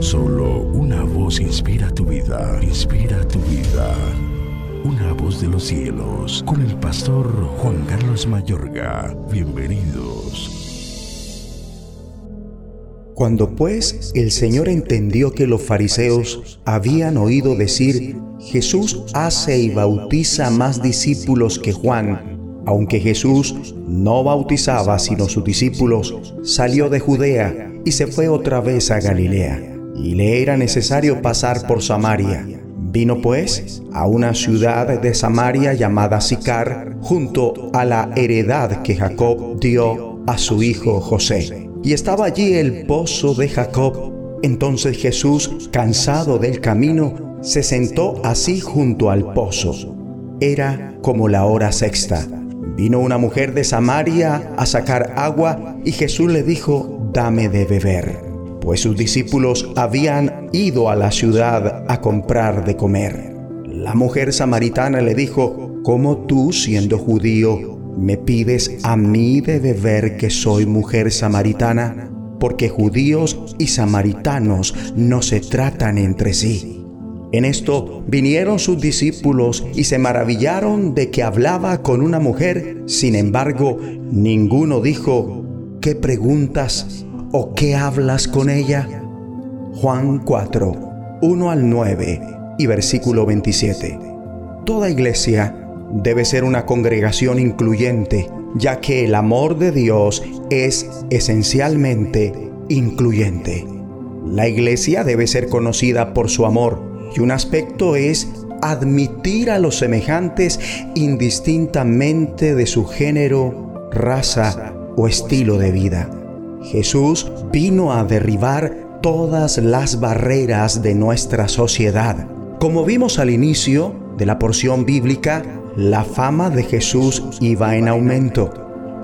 Solo una voz inspira tu vida, inspira tu vida. Una voz de los cielos, con el pastor Juan Carlos Mayorga. Bienvenidos. Cuando pues el Señor entendió que los fariseos habían oído decir, Jesús hace y bautiza más discípulos que Juan, aunque Jesús no bautizaba sino sus discípulos, salió de Judea y se fue otra vez a Galilea, y le era necesario pasar por Samaria. Vino pues a una ciudad de Samaria llamada Sicar, junto a la heredad que Jacob dio a su hijo José. Y estaba allí el pozo de Jacob. Entonces Jesús, cansado del camino, se sentó así junto al pozo. Era como la hora sexta. Vino una mujer de Samaria a sacar agua y Jesús le dijo, dame de beber, pues sus discípulos habían ido a la ciudad a comprar de comer. La mujer samaritana le dijo, ¿cómo tú, siendo judío, me pides a mí de beber que soy mujer samaritana? Porque judíos y samaritanos no se tratan entre sí. En esto vinieron sus discípulos y se maravillaron de que hablaba con una mujer. Sin embargo, ninguno dijo, ¿qué preguntas o qué hablas con ella? Juan 4, 1 al 9 y versículo 27. Toda iglesia debe ser una congregación incluyente, ya que el amor de Dios es esencialmente incluyente. La iglesia debe ser conocida por su amor y un aspecto es admitir a los semejantes indistintamente de su género, raza o estilo de vida. Jesús vino a derribar todas las barreras de nuestra sociedad. Como vimos al inicio de la porción bíblica, la fama de Jesús iba en aumento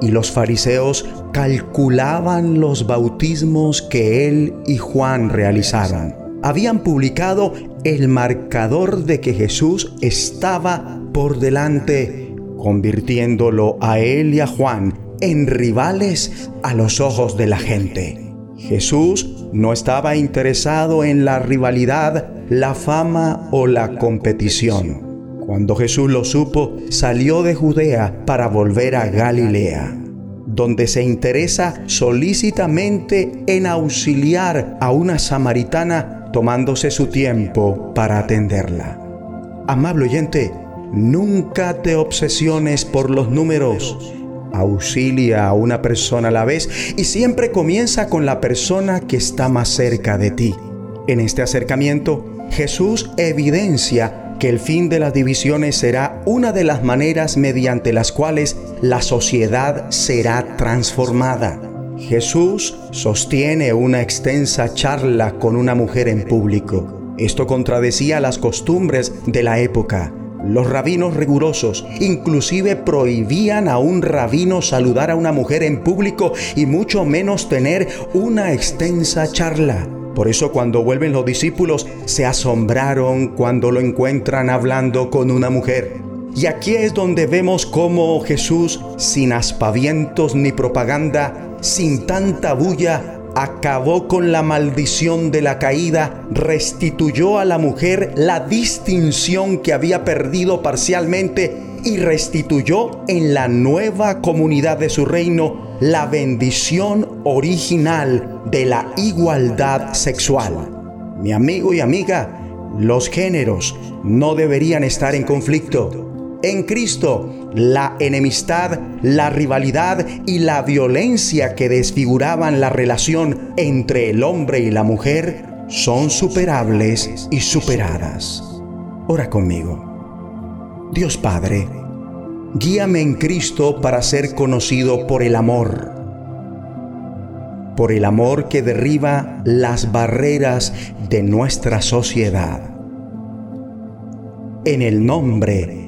y los fariseos calculaban los bautismos que él y Juan realizaban. Habían publicado el marcador de que Jesús estaba por delante, convirtiéndolo a él y a Juan en rivales a los ojos de la gente. Jesús no estaba interesado en la rivalidad, la fama o la competición. Cuando Jesús lo supo, salió de Judea para volver a Galilea, donde se interesa solícitamente en auxiliar a una samaritana tomándose su tiempo para atenderla. Amable oyente, nunca te obsesiones por los números. Auxilia a una persona a la vez y siempre comienza con la persona que está más cerca de ti. En este acercamiento, Jesús evidencia que el fin de las divisiones será una de las maneras mediante las cuales la sociedad será transformada. Jesús sostiene una extensa charla con una mujer en público. Esto contradecía las costumbres de la época. Los rabinos rigurosos inclusive prohibían a un rabino saludar a una mujer en público y mucho menos tener una extensa charla. Por eso cuando vuelven los discípulos se asombraron cuando lo encuentran hablando con una mujer. Y aquí es donde vemos cómo Jesús, sin aspavientos ni propaganda, sin tanta bulla, acabó con la maldición de la caída, restituyó a la mujer la distinción que había perdido parcialmente y restituyó en la nueva comunidad de su reino la bendición original de la igualdad sexual. Mi amigo y amiga, los géneros no deberían estar en conflicto. En Cristo, la enemistad, la rivalidad y la violencia que desfiguraban la relación entre el hombre y la mujer son superables y superadas. Ora conmigo. Dios Padre, guíame en Cristo para ser conocido por el amor, por el amor que derriba las barreras de nuestra sociedad. En el nombre